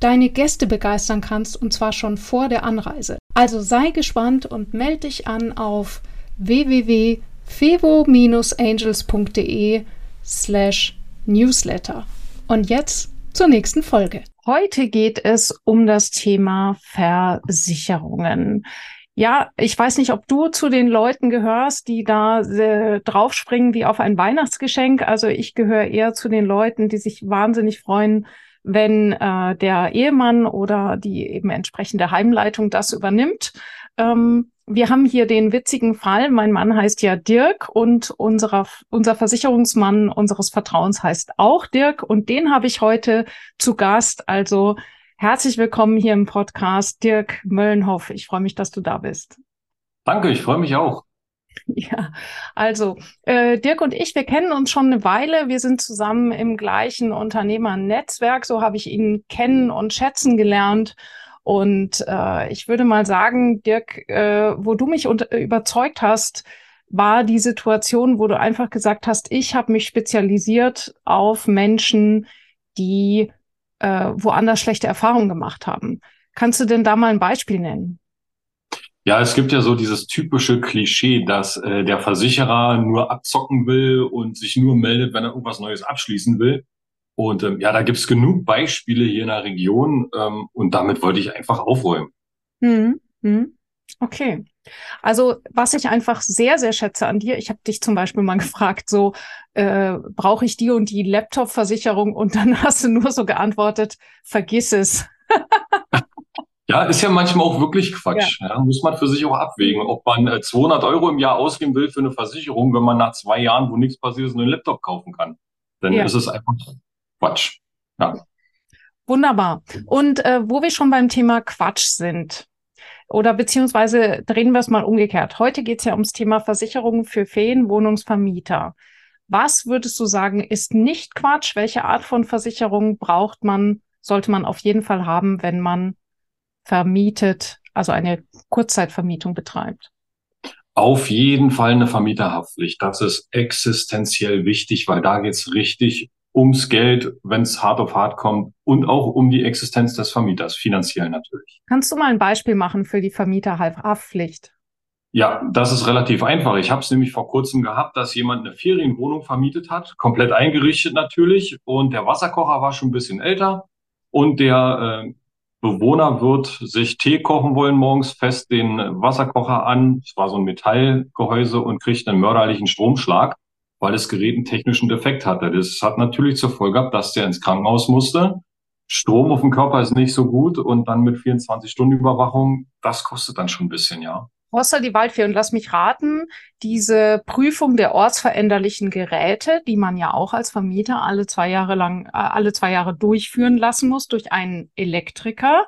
deine Gäste begeistern kannst, und zwar schon vor der Anreise. Also sei gespannt und melde dich an auf www.fevo-angels.de slash newsletter. Und jetzt zur nächsten Folge. Heute geht es um das Thema Versicherungen. Ja, ich weiß nicht, ob du zu den Leuten gehörst, die da äh, draufspringen wie auf ein Weihnachtsgeschenk. Also ich gehöre eher zu den Leuten, die sich wahnsinnig freuen, wenn äh, der Ehemann oder die eben entsprechende Heimleitung das übernimmt. Ähm, wir haben hier den witzigen Fall. Mein Mann heißt ja Dirk und unserer, unser Versicherungsmann unseres Vertrauens heißt auch Dirk und den habe ich heute zu Gast. Also herzlich willkommen hier im Podcast, Dirk Möllenhoff. Ich freue mich, dass du da bist. Danke, ich freue mich auch. Ja, also äh, Dirk und ich, wir kennen uns schon eine Weile. Wir sind zusammen im gleichen Unternehmernetzwerk. So habe ich ihn kennen und schätzen gelernt. Und äh, ich würde mal sagen, Dirk, äh, wo du mich unter, überzeugt hast, war die Situation, wo du einfach gesagt hast, ich habe mich spezialisiert auf Menschen, die äh, woanders schlechte Erfahrungen gemacht haben. Kannst du denn da mal ein Beispiel nennen? Ja, es gibt ja so dieses typische Klischee, dass äh, der Versicherer nur abzocken will und sich nur meldet, wenn er irgendwas Neues abschließen will. Und ähm, ja, da gibt's genug Beispiele hier in der Region ähm, und damit wollte ich einfach aufräumen. Mhm. Mhm. Okay. Also was ich einfach sehr, sehr schätze an dir, ich habe dich zum Beispiel mal gefragt, so äh, brauche ich die und die Laptop-Versicherung und dann hast du nur so geantwortet, vergiss es. ja, ist ja manchmal auch wirklich Quatsch. Ja. ja. muss man für sich auch abwägen, ob man äh, 200 Euro im Jahr ausgeben will für eine Versicherung, wenn man nach zwei Jahren, wo nichts passiert ist, einen Laptop kaufen kann. Dann ja. ist es einfach Quatsch. Ja. Wunderbar. Und äh, wo wir schon beim Thema Quatsch sind, oder beziehungsweise drehen wir es mal umgekehrt. Heute geht es ja ums Thema Versicherungen für Ferienwohnungsvermieter. Was würdest du sagen, ist nicht Quatsch? Welche Art von Versicherung braucht man, sollte man auf jeden Fall haben, wenn man vermietet, also eine Kurzzeitvermietung betreibt? Auf jeden Fall eine Vermieterhaftpflicht. Das ist existenziell wichtig, weil da geht's richtig ums Geld, wenn es hart auf hart kommt und auch um die Existenz des Vermieters, finanziell natürlich. Kannst du mal ein Beispiel machen für die Vermieterhaftpflicht? Ja, das ist relativ einfach. Ich habe es nämlich vor kurzem gehabt, dass jemand eine Ferienwohnung vermietet hat, komplett eingerichtet natürlich, und der Wasserkocher war schon ein bisschen älter und der äh, Bewohner wird sich Tee kochen wollen morgens, fest den Wasserkocher an, es war so ein Metallgehäuse und kriegt einen mörderlichen Stromschlag weil das Gerät einen technischen Defekt hatte. Das hat natürlich zur Folge gehabt, dass der ins Krankenhaus musste. Strom auf dem Körper ist nicht so gut und dann mit 24 Stunden Überwachung, das kostet dann schon ein bisschen, ja. Horster die Waldfee und lass mich raten, diese Prüfung der ortsveränderlichen Geräte, die man ja auch als Vermieter alle zwei Jahre lang, äh, alle zwei Jahre durchführen lassen muss durch einen Elektriker,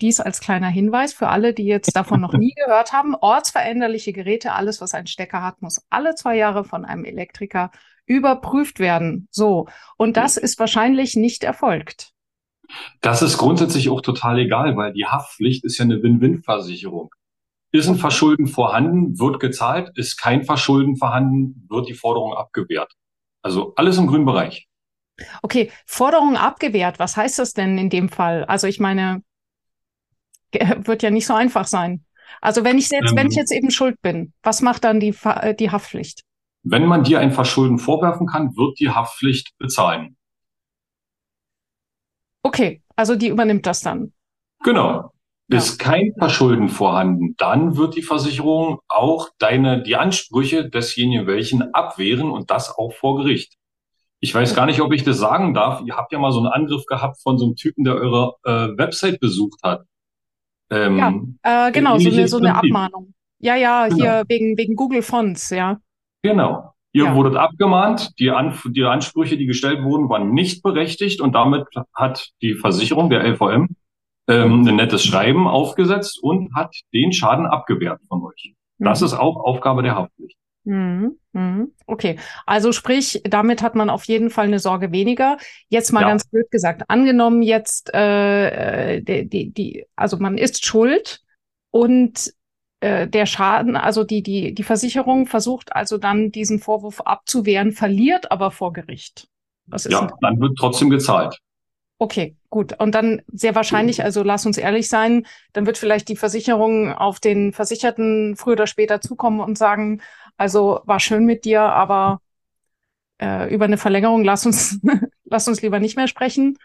dies als kleiner Hinweis für alle, die jetzt davon noch nie gehört haben. Ortsveränderliche Geräte, alles, was einen Stecker hat, muss alle zwei Jahre von einem Elektriker überprüft werden. So. Und das ist wahrscheinlich nicht erfolgt. Das ist grundsätzlich auch total egal, weil die Haftpflicht ist ja eine Win-Win-Versicherung. Ist ein Verschulden vorhanden, wird gezahlt, ist kein Verschulden vorhanden, wird die Forderung abgewehrt. Also alles im grünen Bereich. Okay, Forderung abgewehrt, was heißt das denn in dem Fall? Also ich meine, wird ja nicht so einfach sein. Also wenn ich jetzt, ähm, wenn ich ähm. jetzt eben schuld bin, was macht dann die, äh, die Haftpflicht? Wenn man dir ein Verschulden vorwerfen kann, wird die Haftpflicht bezahlen. Okay, also die übernimmt das dann. Genau. Ist kein Verschulden vorhanden, dann wird die Versicherung auch deine, die Ansprüche desjenigen welchen abwehren und das auch vor Gericht. Ich weiß gar nicht, ob ich das sagen darf. Ihr habt ja mal so einen Angriff gehabt von so einem Typen, der eure äh, Website besucht hat. Ähm, ja, äh, genau, so eine, so eine Abmahnung. Ja, ja, genau. hier wegen, wegen Google Fonts, ja. Genau. Ihr ja. wurdet abgemahnt, die, An die Ansprüche, die gestellt wurden, waren nicht berechtigt und damit hat die Versicherung, der LVM, ähm, ein nettes Schreiben aufgesetzt und hat den Schaden abgewehrt von euch. Das mhm. ist auch Aufgabe der Haftpflicht. Mhm. Mhm. Okay, also sprich, damit hat man auf jeden Fall eine Sorge weniger. Jetzt mal ja. ganz blöd gesagt, angenommen jetzt, äh, äh die, die, die, also man ist schuld und äh, der Schaden, also die, die, die Versicherung versucht also dann diesen Vorwurf abzuwehren, verliert aber vor Gericht. ja, dann wird trotzdem gezahlt. Okay, gut. Und dann sehr wahrscheinlich, also lass uns ehrlich sein, dann wird vielleicht die Versicherung auf den Versicherten früher oder später zukommen und sagen, also war schön mit dir, aber äh, über eine Verlängerung lass uns, lass uns lieber nicht mehr sprechen.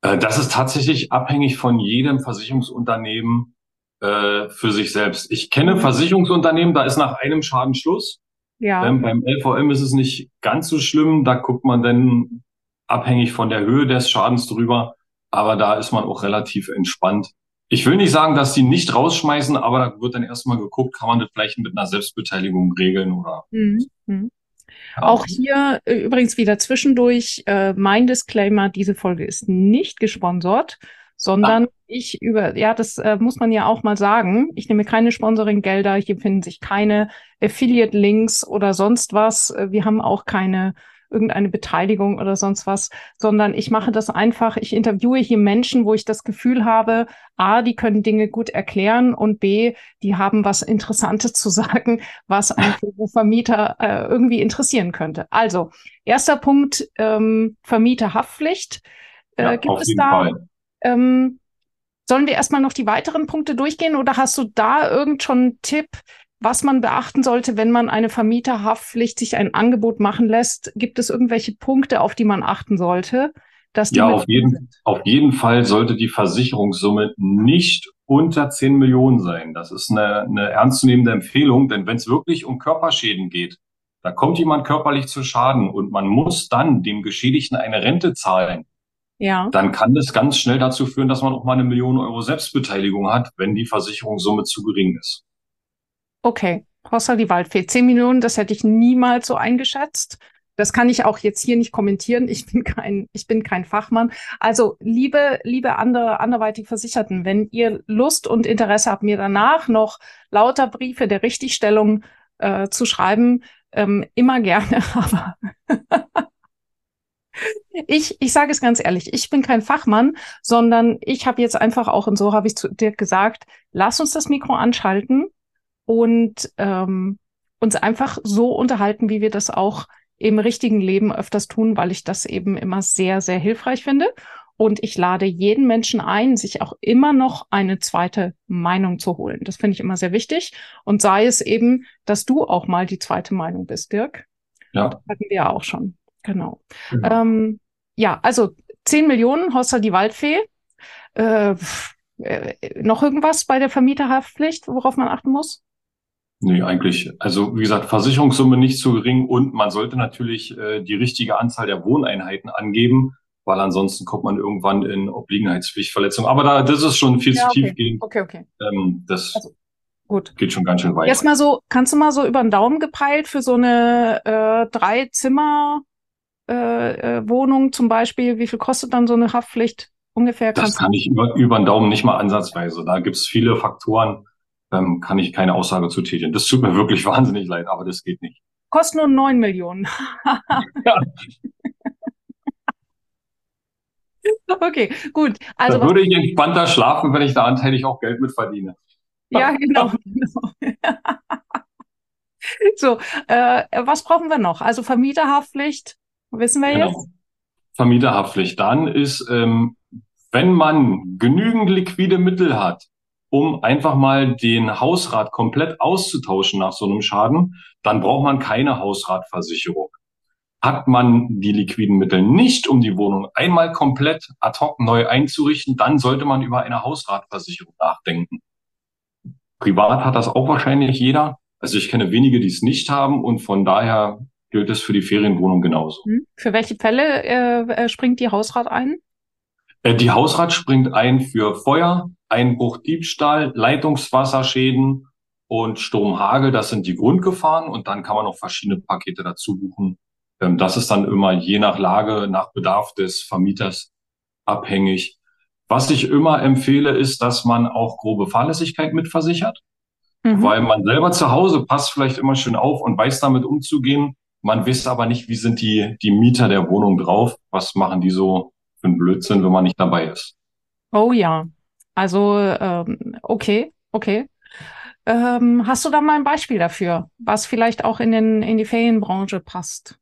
Äh, das ist tatsächlich abhängig von jedem Versicherungsunternehmen äh, für sich selbst. Ich kenne mhm. Versicherungsunternehmen, da ist nach einem Schaden Schluss. Ja. Ähm, beim LVM ist es nicht ganz so schlimm. Da guckt man dann abhängig von der Höhe des Schadens drüber. Aber da ist man auch relativ entspannt. Ich will nicht sagen, dass die nicht rausschmeißen, aber da wird dann erstmal geguckt, kann man das vielleicht mit einer Selbstbeteiligung regeln oder. Mhm. mhm. Ja. Auch hier äh, übrigens wieder zwischendurch äh, mein Disclaimer, diese Folge ist nicht gesponsert, sondern ah. ich über, ja, das äh, muss man ja auch mal sagen. Ich nehme keine Sponsoring-Gelder, hier finden sich keine Affiliate-Links oder sonst was. Äh, wir haben auch keine irgendeine Beteiligung oder sonst was, sondern ich mache das einfach, ich interviewe hier Menschen, wo ich das Gefühl habe, A, die können Dinge gut erklären und B, die haben was Interessantes zu sagen, was einen Vermieter äh, irgendwie interessieren könnte. Also, erster Punkt, ähm, Vermieterhaftpflicht. Äh, ja, gibt es da, ähm, sollen wir erstmal noch die weiteren Punkte durchgehen oder hast du da irgend schon einen Tipp, was man beachten sollte, wenn man eine Vermieterhaftpflicht sich ein Angebot machen lässt? Gibt es irgendwelche Punkte, auf die man achten sollte? Dass die ja, auf jeden, auf jeden Fall sollte die Versicherungssumme nicht unter 10 Millionen sein. Das ist eine, eine ernstzunehmende Empfehlung, denn wenn es wirklich um Körperschäden geht, da kommt jemand körperlich zu Schaden und man muss dann dem Geschädigten eine Rente zahlen, ja. dann kann das ganz schnell dazu führen, dass man auch mal eine Million Euro Selbstbeteiligung hat, wenn die Versicherungssumme zu gering ist. Okay, Hossa die Waldfee. Zehn Millionen, das hätte ich niemals so eingeschätzt. Das kann ich auch jetzt hier nicht kommentieren. Ich bin kein, ich bin kein Fachmann. Also, liebe, liebe andere, anderweitig Versicherten, wenn ihr Lust und Interesse habt, mir danach noch lauter Briefe der Richtigstellung äh, zu schreiben, ähm, immer gerne. Aber ich, ich sage es ganz ehrlich, ich bin kein Fachmann, sondern ich habe jetzt einfach auch, und so habe ich zu dir gesagt, lass uns das Mikro anschalten und ähm, uns einfach so unterhalten, wie wir das auch im richtigen Leben öfters tun, weil ich das eben immer sehr, sehr hilfreich finde. Und ich lade jeden Menschen ein, sich auch immer noch eine zweite Meinung zu holen. Das finde ich immer sehr wichtig. Und sei es eben, dass du auch mal die zweite Meinung bist, Dirk. Ja. Das hatten wir ja auch schon. Genau. Ja, ähm, ja also 10 Millionen, Hossa die Waldfee. Äh, äh, noch irgendwas bei der Vermieterhaftpflicht, worauf man achten muss? Nee, eigentlich. Also wie gesagt, Versicherungssumme nicht zu gering und man sollte natürlich äh, die richtige Anzahl der Wohneinheiten angeben, weil ansonsten kommt man irgendwann in Obliegenheitspflichtverletzung. Aber da, das ist schon viel ja, zu okay. tief gehen. Okay, okay. Ähm, das also, gut. geht schon ganz schön weit. Jetzt mal so, kannst du mal so über den Daumen gepeilt für so eine äh, drei Zimmer äh, äh, Wohnung zum Beispiel, wie viel kostet dann so eine Haftpflicht ungefähr? Das kann ich über, über den Daumen nicht mal ansatzweise. Da gibt's viele Faktoren ähm, kann ich keine Aussage zu tätigen. Das tut mir wirklich wahnsinnig leid, aber das geht nicht. Kostet nur neun Millionen. ja. Okay, gut. Also da würde ich entspannter schlafen, wenn ich da anteilig auch Geld mit verdiene. Ja, genau. genau. so, äh, was brauchen wir noch? Also Vermieterhaftpflicht, wissen wir genau. jetzt? Vermieterhaftpflicht. Dann ist, ähm, wenn man genügend liquide Mittel hat, um einfach mal den Hausrat komplett auszutauschen nach so einem Schaden, dann braucht man keine Hausratversicherung. Hat man die liquiden Mittel nicht, um die Wohnung einmal komplett ad hoc neu einzurichten, dann sollte man über eine Hausratversicherung nachdenken. Privat hat das auch wahrscheinlich jeder. Also ich kenne wenige, die es nicht haben und von daher gilt es für die Ferienwohnung genauso. Hm. Für welche Fälle äh, springt die Hausrat ein? Äh, die Hausrat springt ein für Feuer, Einbruch, Diebstahl, Leitungswasserschäden und Sturmhagel. Das sind die Grundgefahren und dann kann man noch verschiedene Pakete dazu buchen. Ähm, das ist dann immer je nach Lage, nach Bedarf des Vermieters abhängig. Was ich immer empfehle, ist, dass man auch grobe Fahrlässigkeit mitversichert, mhm. weil man selber zu Hause passt vielleicht immer schön auf und weiß damit umzugehen. Man weiß aber nicht, wie sind die, die Mieter der Wohnung drauf? Was machen die so für einen Blödsinn, wenn man nicht dabei ist? Oh ja, also ähm, okay, okay. Ähm, hast du da mal ein Beispiel dafür, was vielleicht auch in, den, in die Ferienbranche passt?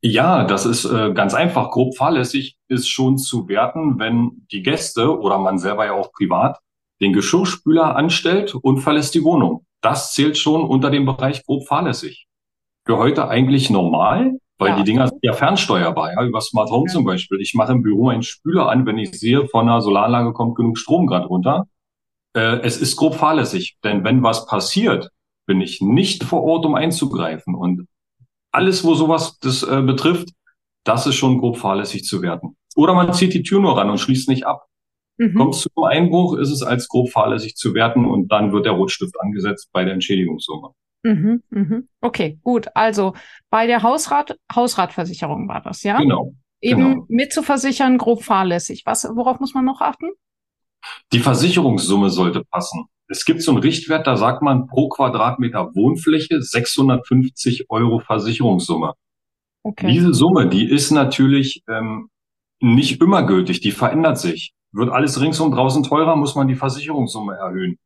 Ja, das ist äh, ganz einfach. Grob fahrlässig ist schon zu werten, wenn die Gäste oder man selber ja auch privat den Geschirrspüler anstellt und verlässt die Wohnung. Das zählt schon unter dem Bereich grob fahrlässig. Für heute eigentlich normal, weil ja. die Dinger sind ja fernsteuerbar, ja, über Smart Home ja. zum Beispiel. Ich mache im Büro einen Spüler an, wenn ich sehe, von einer Solaranlage kommt genug Strom gerade runter. Äh, es ist grob fahrlässig, denn wenn was passiert, bin ich nicht vor Ort, um einzugreifen. Und alles, wo sowas das äh, betrifft, das ist schon grob fahrlässig zu werten. Oder man zieht die Tür nur ran und schließt nicht ab. Mhm. Kommt es zum Einbruch, ist es als grob fahrlässig zu werten und dann wird der Rotstift angesetzt bei der Entschädigungssumme. Mhm, mhm. Okay, gut. Also bei der Hausrat, Hausratversicherung war das, ja? Genau. Eben genau. mitzuversichern, grob fahrlässig. Was, worauf muss man noch achten? Die Versicherungssumme sollte passen. Es gibt so einen Richtwert, da sagt man pro Quadratmeter Wohnfläche 650 Euro Versicherungssumme. Okay. Diese Summe, die ist natürlich ähm, nicht immer gültig, die verändert sich. Wird alles ringsum draußen teurer, muss man die Versicherungssumme erhöhen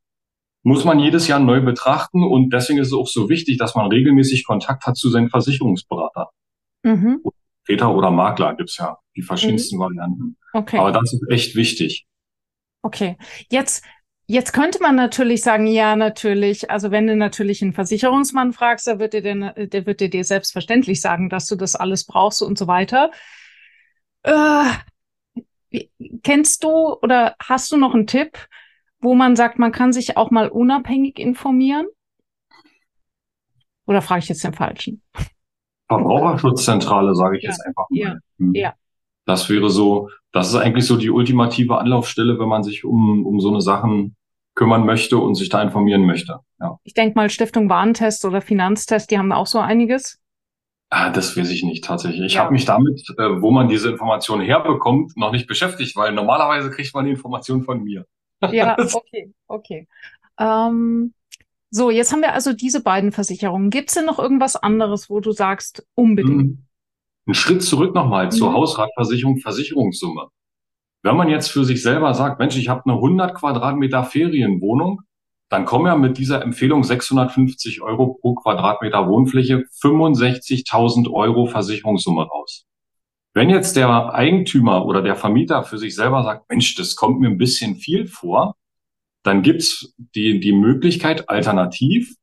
muss man jedes Jahr neu betrachten und deswegen ist es auch so wichtig, dass man regelmäßig Kontakt hat zu seinen Versicherungsberater. Mhm. Peter oder Makler gibt's ja die verschiedensten mhm. Varianten. Okay. Aber das ist echt wichtig. Okay. Jetzt, jetzt könnte man natürlich sagen, ja, natürlich. Also wenn du natürlich einen Versicherungsmann fragst, der wird dir, denn, der wird dir, dir selbstverständlich sagen, dass du das alles brauchst und so weiter. Äh, kennst du oder hast du noch einen Tipp? Wo man sagt, man kann sich auch mal unabhängig informieren? Oder frage ich jetzt den Falschen? Verbraucherschutzzentrale, sage ich ja. jetzt einfach mal. Ja. Hm. ja. Das wäre so, das ist eigentlich so die ultimative Anlaufstelle, wenn man sich um, um so eine Sachen kümmern möchte und sich da informieren möchte. Ja. Ich denke mal Stiftung Warentest oder Finanztest, die haben auch so einiges. Ah, das weiß ich nicht tatsächlich. Ich ja. habe mich damit, äh, wo man diese Informationen herbekommt, noch nicht beschäftigt, weil normalerweise kriegt man die Informationen von mir. Ja, okay, okay. Ähm, so, jetzt haben wir also diese beiden Versicherungen. Gibt es denn noch irgendwas anderes, wo du sagst, unbedingt? Hm. Ein Schritt zurück nochmal mhm. zur Hausratversicherung, Versicherungssumme. Wenn man jetzt für sich selber sagt, Mensch, ich habe eine 100 Quadratmeter Ferienwohnung, dann kommen ja mit dieser Empfehlung 650 Euro pro Quadratmeter Wohnfläche 65.000 Euro Versicherungssumme raus. Wenn jetzt der Eigentümer oder der Vermieter für sich selber sagt, Mensch, das kommt mir ein bisschen viel vor, dann gibt's die, die Möglichkeit, alternativ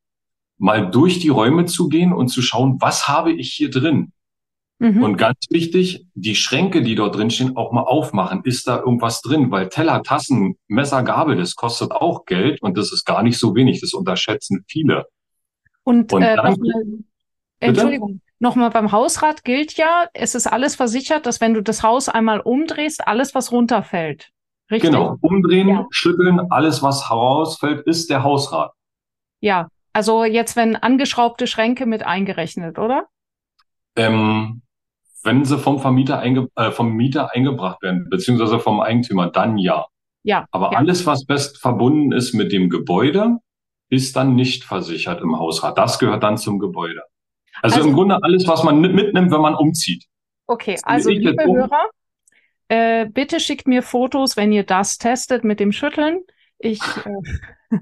mal durch die Räume zu gehen und zu schauen, was habe ich hier drin? Mhm. Und ganz wichtig, die Schränke, die dort drin stehen, auch mal aufmachen. Ist da irgendwas drin? Weil Teller, Tassen, Messer, Gabel, das kostet auch Geld und das ist gar nicht so wenig. Das unterschätzen viele. Und, und äh, dann, Entschuldigung, Nochmal beim Hausrat gilt ja, es ist alles versichert, dass wenn du das Haus einmal umdrehst, alles, was runterfällt. Richtig? Genau, umdrehen, ja. schütteln, alles, was herausfällt, ist der Hausrat. Ja, also jetzt, wenn angeschraubte Schränke mit eingerechnet, oder? Ähm, wenn sie vom Vermieter einge äh, vom Mieter eingebracht werden, beziehungsweise vom Eigentümer, dann ja. Ja. Aber ja. alles, was best verbunden ist mit dem Gebäude, ist dann nicht versichert im Hausrat. Das gehört dann zum Gebäude. Also, also im Grunde alles, was man mitnimmt, wenn man umzieht. Okay, also liebe Hörer, äh, bitte schickt mir Fotos, wenn ihr das testet mit dem Schütteln. Ich äh,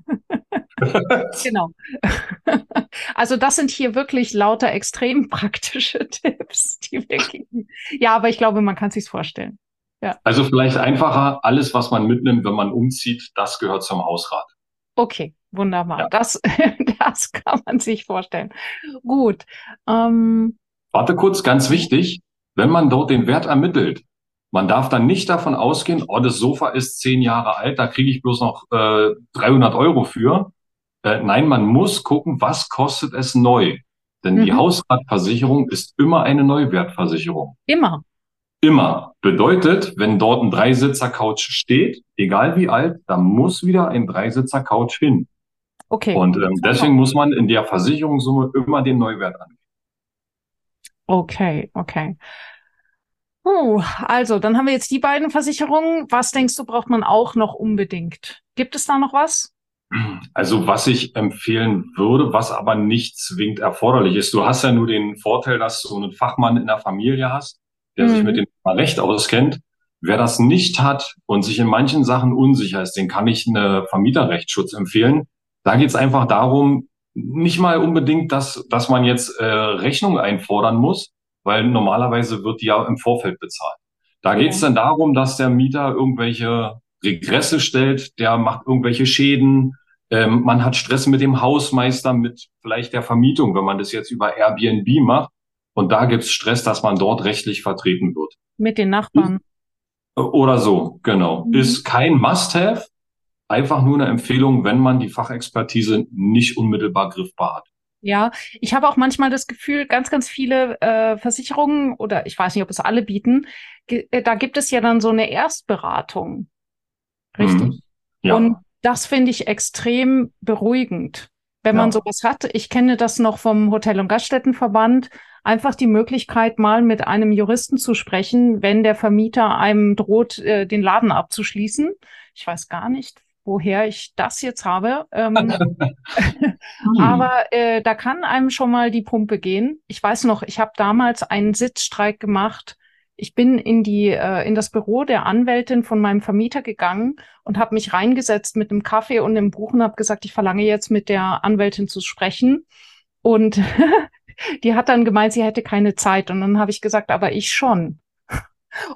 genau. also das sind hier wirklich lauter extrem praktische Tipps, die wir geben. Ja, aber ich glaube, man kann sich's vorstellen. Ja. Also vielleicht einfacher, alles, was man mitnimmt, wenn man umzieht, das gehört zum Hausrat. Okay, wunderbar. Ja. Das, das kann man sich vorstellen. Gut. Ähm, Warte kurz, ganz wichtig, wenn man dort den Wert ermittelt, man darf dann nicht davon ausgehen, oh, das Sofa ist zehn Jahre alt, da kriege ich bloß noch äh, 300 Euro für. Äh, nein, man muss gucken, was kostet es neu. Denn mhm. die Hausratversicherung ist immer eine Neuwertversicherung. Immer. Immer. Bedeutet, wenn dort ein Dreisitzer-Couch steht, egal wie alt, da muss wieder ein Dreisitzer-Couch hin. Okay. Und ähm, deswegen muss man in der Versicherungssumme immer den Neuwert angeben. Okay, okay. Oh, also, dann haben wir jetzt die beiden Versicherungen. Was denkst du, braucht man auch noch unbedingt? Gibt es da noch was? Also, was ich empfehlen würde, was aber nicht zwingend erforderlich ist. Du hast ja nur den Vorteil, dass du einen Fachmann in der Familie hast, der mhm. sich mit dem Recht auskennt. Wer das nicht hat und sich in manchen Sachen unsicher ist, den kann ich eine Vermieterrechtsschutz empfehlen. Da geht es einfach darum, nicht mal unbedingt, dass, dass man jetzt äh, Rechnung einfordern muss, weil normalerweise wird die ja im Vorfeld bezahlt. Da geht es dann darum, dass der Mieter irgendwelche Regresse stellt, der macht irgendwelche Schäden, ähm, man hat Stress mit dem Hausmeister, mit vielleicht der Vermietung, wenn man das jetzt über Airbnb macht. Und da gibt's Stress, dass man dort rechtlich vertreten wird. Mit den Nachbarn. Oder so, genau. Mhm. Ist kein Must-Have, einfach nur eine Empfehlung, wenn man die Fachexpertise nicht unmittelbar griffbar hat. Ja, ich habe auch manchmal das Gefühl, ganz, ganz viele äh, Versicherungen oder ich weiß nicht, ob es alle bieten, äh, da gibt es ja dann so eine Erstberatung. Richtig. Mhm. Ja. Und das finde ich extrem beruhigend, wenn ja. man sowas hat. Ich kenne das noch vom Hotel- und Gaststättenverband. Einfach die Möglichkeit, mal mit einem Juristen zu sprechen, wenn der Vermieter einem droht, äh, den Laden abzuschließen. Ich weiß gar nicht, woher ich das jetzt habe. Ähm, aber äh, da kann einem schon mal die Pumpe gehen. Ich weiß noch, ich habe damals einen Sitzstreik gemacht. Ich bin in die äh, in das Büro der Anwältin von meinem Vermieter gegangen und habe mich reingesetzt mit einem Kaffee und einem Buch und habe gesagt, ich verlange jetzt mit der Anwältin zu sprechen. Und die hat dann gemeint, sie hätte keine Zeit. Und dann habe ich gesagt, aber ich schon.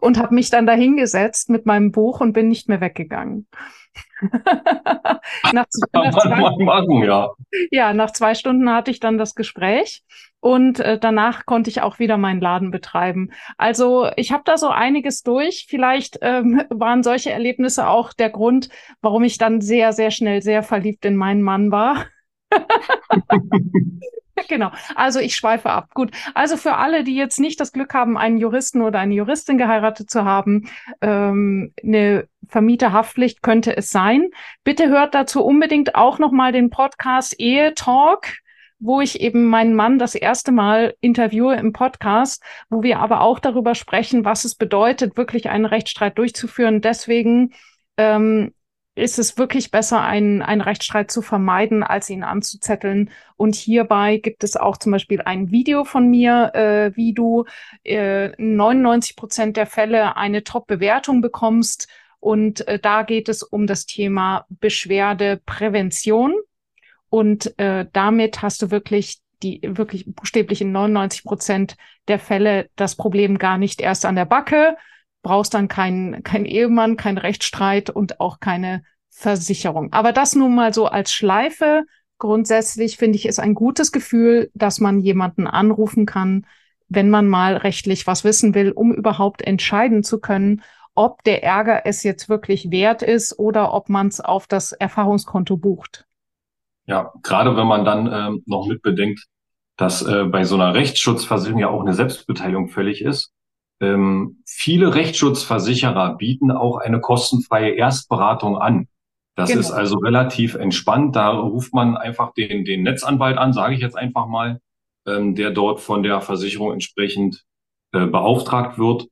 Und habe mich dann dahingesetzt mit meinem Buch und bin nicht mehr weggegangen. nach, nach zwei, machen, ja. ja, nach zwei Stunden hatte ich dann das Gespräch und äh, danach konnte ich auch wieder meinen Laden betreiben. Also ich habe da so einiges durch. Vielleicht ähm, waren solche Erlebnisse auch der Grund, warum ich dann sehr, sehr schnell sehr verliebt in meinen Mann war. genau. Also ich schweife ab. Gut. Also für alle, die jetzt nicht das Glück haben, einen Juristen oder eine Juristin geheiratet zu haben, ähm, eine Vermieterhaftpflicht könnte es sein. Bitte hört dazu unbedingt auch nochmal den Podcast Ehe Talk wo ich eben meinen Mann das erste Mal interviewe im Podcast, wo wir aber auch darüber sprechen, was es bedeutet, wirklich einen Rechtsstreit durchzuführen. Deswegen ähm, ist es wirklich besser, einen, einen Rechtsstreit zu vermeiden, als ihn anzuzetteln. Und hierbei gibt es auch zum Beispiel ein Video von mir, äh, wie du äh, 99 Prozent der Fälle eine Top-Bewertung bekommst. Und äh, da geht es um das Thema Beschwerdeprävention. Und äh, damit hast du wirklich die wirklich buchstäblich in 99 Prozent der Fälle das Problem gar nicht erst an der Backe, brauchst dann keinen kein Ehemann, keinen Rechtsstreit und auch keine Versicherung. Aber das nun mal so als Schleife. Grundsätzlich finde ich es ein gutes Gefühl, dass man jemanden anrufen kann, wenn man mal rechtlich was wissen will, um überhaupt entscheiden zu können, ob der Ärger es jetzt wirklich wert ist oder ob man es auf das Erfahrungskonto bucht. Ja, gerade wenn man dann ähm, noch mitbedenkt, dass äh, bei so einer Rechtsschutzversicherung ja auch eine Selbstbeteiligung fällig ist, ähm, viele Rechtsschutzversicherer bieten auch eine kostenfreie Erstberatung an. Das genau. ist also relativ entspannt. Da ruft man einfach den, den Netzanwalt an, sage ich jetzt einfach mal, ähm, der dort von der Versicherung entsprechend äh, beauftragt wird.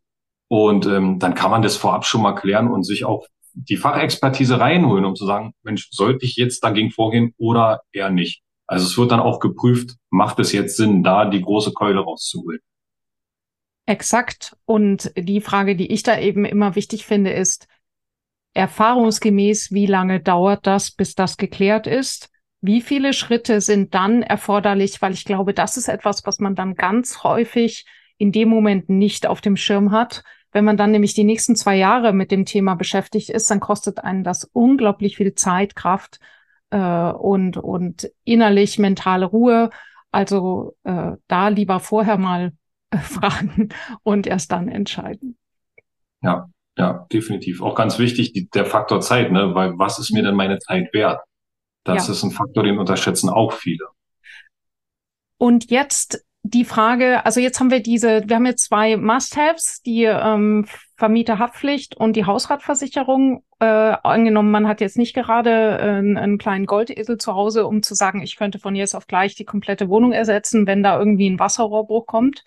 Und ähm, dann kann man das vorab schon mal klären und sich auch die Fachexpertise reinholen, um zu sagen, Mensch, sollte ich jetzt dagegen vorgehen oder eher nicht? Also es wird dann auch geprüft, macht es jetzt Sinn, da die große Keule rauszuholen? Exakt. Und die Frage, die ich da eben immer wichtig finde, ist, erfahrungsgemäß, wie lange dauert das, bis das geklärt ist? Wie viele Schritte sind dann erforderlich? Weil ich glaube, das ist etwas, was man dann ganz häufig in dem Moment nicht auf dem Schirm hat. Wenn man dann nämlich die nächsten zwei Jahre mit dem Thema beschäftigt ist, dann kostet einen das unglaublich viel Zeit, Kraft äh, und, und innerlich mentale Ruhe. Also äh, da lieber vorher mal fragen und erst dann entscheiden. Ja, ja, definitiv. Auch ganz wichtig, die, der Faktor Zeit, ne? Weil was ist mir denn meine Zeit wert? Das ja. ist ein Faktor, den unterschätzen auch viele. Und jetzt die Frage, also jetzt haben wir diese, wir haben jetzt zwei Must-Haves, die ähm, Vermieterhaftpflicht und die Hausratversicherung. Äh, angenommen, man hat jetzt nicht gerade äh, einen kleinen Goldesel zu Hause, um zu sagen, ich könnte von jetzt auf gleich die komplette Wohnung ersetzen, wenn da irgendwie ein Wasserrohrbruch kommt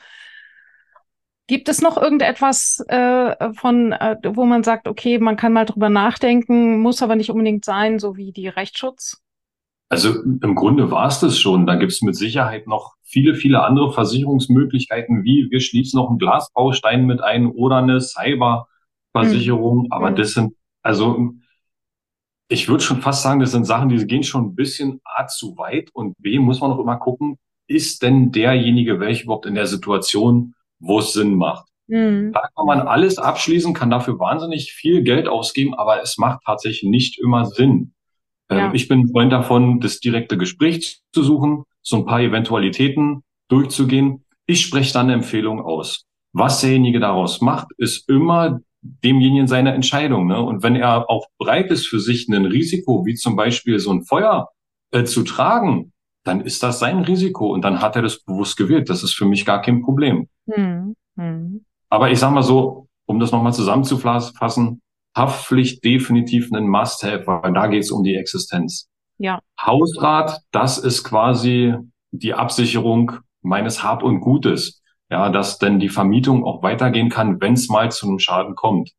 Gibt es noch irgendetwas äh, von, äh, wo man sagt, okay, man kann mal drüber nachdenken, muss aber nicht unbedingt sein, so wie die Rechtsschutz? Also im Grunde war es das schon. Da gibt es mit Sicherheit noch viele, viele andere Versicherungsmöglichkeiten, wie wir schließen noch einen Glasbaustein mit ein oder eine Cyberversicherung. Mhm. Aber mhm. das sind, also ich würde schon fast sagen, das sind Sachen, die gehen schon ein bisschen A zu weit und B muss man auch immer gucken, ist denn derjenige welche überhaupt in der Situation, wo es Sinn macht? Mhm. Da kann man alles abschließen, kann dafür wahnsinnig viel Geld ausgeben, aber es macht tatsächlich nicht immer Sinn. Ähm, ja. Ich bin ein Freund davon, das direkte Gespräch zu suchen, so ein paar Eventualitäten durchzugehen. Ich spreche dann eine Empfehlung aus. Was derjenige daraus macht, ist immer demjenigen seine Entscheidung. Ne? Und wenn er auch bereit ist, für sich ein Risiko, wie zum Beispiel so ein Feuer äh, zu tragen, dann ist das sein Risiko und dann hat er das bewusst gewählt. Das ist für mich gar kein Problem. Hm. Hm. Aber ich sage mal so, um das nochmal zusammenzufassen, Haftpflicht definitiv ein Must-Have, weil da geht es um die Existenz. Ja. Hausrat, das ist quasi die Absicherung meines Hab und Gutes. Ja, dass denn die Vermietung auch weitergehen kann, wenn es mal zu einem Schaden kommt.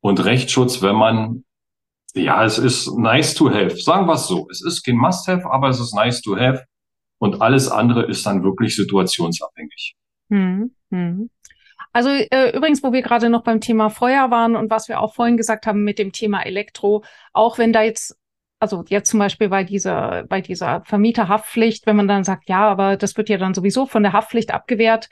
Und Rechtsschutz, wenn man, ja, es ist nice to have. Sagen wir es so. Es ist kein Must-Have, aber es ist nice to have. Und alles andere ist dann wirklich situationsabhängig. Hm, hm. Also äh, übrigens, wo wir gerade noch beim Thema Feuer waren und was wir auch vorhin gesagt haben mit dem Thema Elektro, auch wenn da jetzt also jetzt zum Beispiel bei dieser, bei dieser Vermieterhaftpflicht, wenn man dann sagt, ja, aber das wird ja dann sowieso von der Haftpflicht abgewehrt,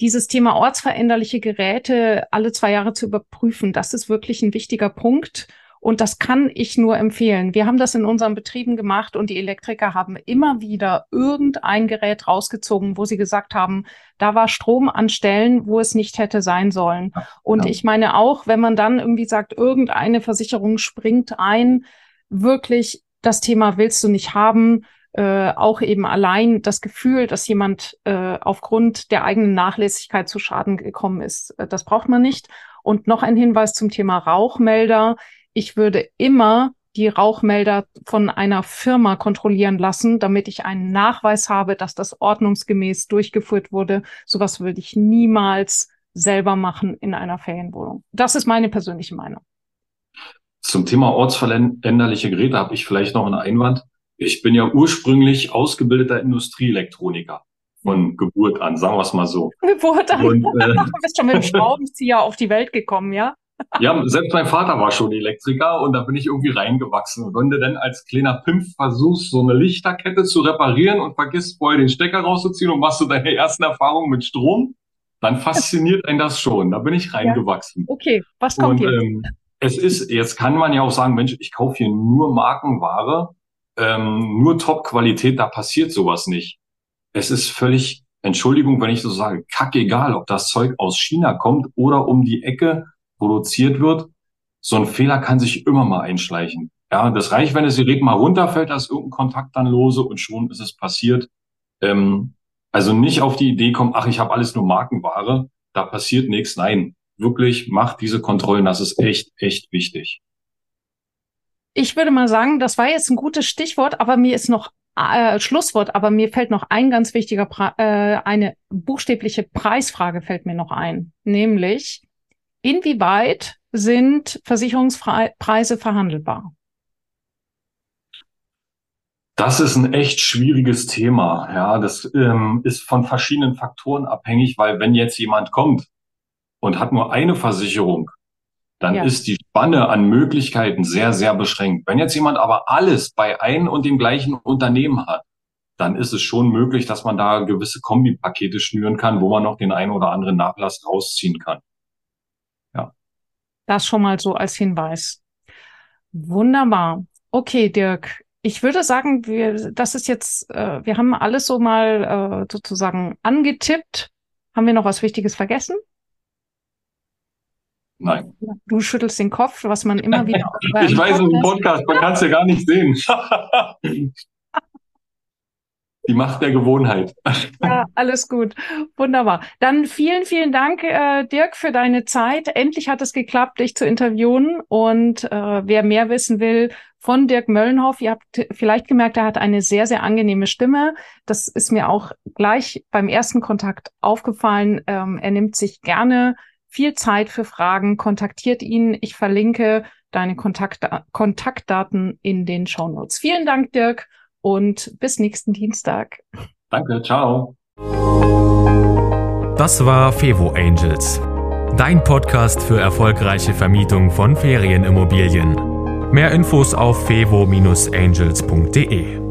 dieses Thema ortsveränderliche Geräte alle zwei Jahre zu überprüfen, das ist wirklich ein wichtiger Punkt. Und das kann ich nur empfehlen. Wir haben das in unseren Betrieben gemacht und die Elektriker haben immer wieder irgendein Gerät rausgezogen, wo sie gesagt haben, da war Strom an Stellen, wo es nicht hätte sein sollen. Und ja. ich meine auch, wenn man dann irgendwie sagt, irgendeine Versicherung springt ein, wirklich das Thema willst du nicht haben, äh, auch eben allein das Gefühl, dass jemand äh, aufgrund der eigenen Nachlässigkeit zu Schaden gekommen ist. Äh, das braucht man nicht. Und noch ein Hinweis zum Thema Rauchmelder. Ich würde immer die Rauchmelder von einer Firma kontrollieren lassen, damit ich einen Nachweis habe, dass das ordnungsgemäß durchgeführt wurde. Sowas würde ich niemals selber machen in einer Ferienwohnung. Das ist meine persönliche Meinung. Zum Thema ortsveränderliche Geräte habe ich vielleicht noch einen Einwand. Ich bin ja ursprünglich ausgebildeter Industrieelektroniker von Geburt an, sagen wir es mal so. Geburt an. Und, äh, du bist schon mit dem Schraubenzieher auf die Welt gekommen, ja? Ja, selbst mein Vater war schon Elektriker und da bin ich irgendwie reingewachsen. Und wenn du dann als kleiner Pimpf versuchst, so eine Lichterkette zu reparieren und vergisst vorher den Stecker rauszuziehen und machst du deine ersten Erfahrungen mit Strom, dann fasziniert einen das schon. Da bin ich reingewachsen. Ja. Okay, was kommt und, jetzt? Ähm, es ist, jetzt kann man ja auch sagen, Mensch, ich kaufe hier nur Markenware, ähm, nur Top-Qualität, da passiert sowas nicht. Es ist völlig, Entschuldigung, wenn ich so sage, kackegal, ob das Zeug aus China kommt oder um die Ecke produziert wird. So ein Fehler kann sich immer mal einschleichen. Ja, das reicht, wenn das Gerät mal runterfällt, da ist irgendein Kontakt dann lose und schon ist es passiert. Ähm, also nicht auf die Idee kommen, ach, ich habe alles nur Markenware, da passiert nichts. Nein, wirklich macht diese Kontrollen. Das ist echt, echt wichtig. Ich würde mal sagen, das war jetzt ein gutes Stichwort, aber mir ist noch äh, Schlusswort, aber mir fällt noch ein ganz wichtiger, Pre äh, eine buchstäbliche Preisfrage fällt mir noch ein, nämlich inwieweit sind Versicherungspreise verhandelbar? Das ist ein echt schwieriges Thema. Ja, das ähm, ist von verschiedenen Faktoren abhängig, weil wenn jetzt jemand kommt und hat nur eine Versicherung, dann ja. ist die Spanne an Möglichkeiten sehr, sehr beschränkt. Wenn jetzt jemand aber alles bei einem und dem gleichen Unternehmen hat, dann ist es schon möglich, dass man da gewisse Kombipakete schnüren kann, wo man noch den einen oder anderen Nachlass rausziehen kann. Das schon mal so als Hinweis. Wunderbar. Okay, Dirk. Ich würde sagen, wir, das ist jetzt, äh, wir haben alles so mal äh, sozusagen angetippt. Haben wir noch was Wichtiges vergessen? Nein. Du schüttelst den Kopf, was man immer wieder. ich weiß, im Podcast, man kann es ja gar nicht sehen. die Macht der Gewohnheit. Ja, alles gut. Wunderbar. Dann vielen, vielen Dank, äh, Dirk, für deine Zeit. Endlich hat es geklappt, dich zu interviewen. Und äh, wer mehr wissen will von Dirk Möllenhoff, ihr habt vielleicht gemerkt, er hat eine sehr, sehr angenehme Stimme. Das ist mir auch gleich beim ersten Kontakt aufgefallen. Ähm, er nimmt sich gerne viel Zeit für Fragen. Kontaktiert ihn. Ich verlinke deine Kontaktda Kontaktdaten in den Show Notes. Vielen Dank, Dirk und bis nächsten Dienstag. Danke, ciao. Das war Fevo Angels, dein Podcast für erfolgreiche Vermietung von Ferienimmobilien. Mehr Infos auf fevo-angels.de.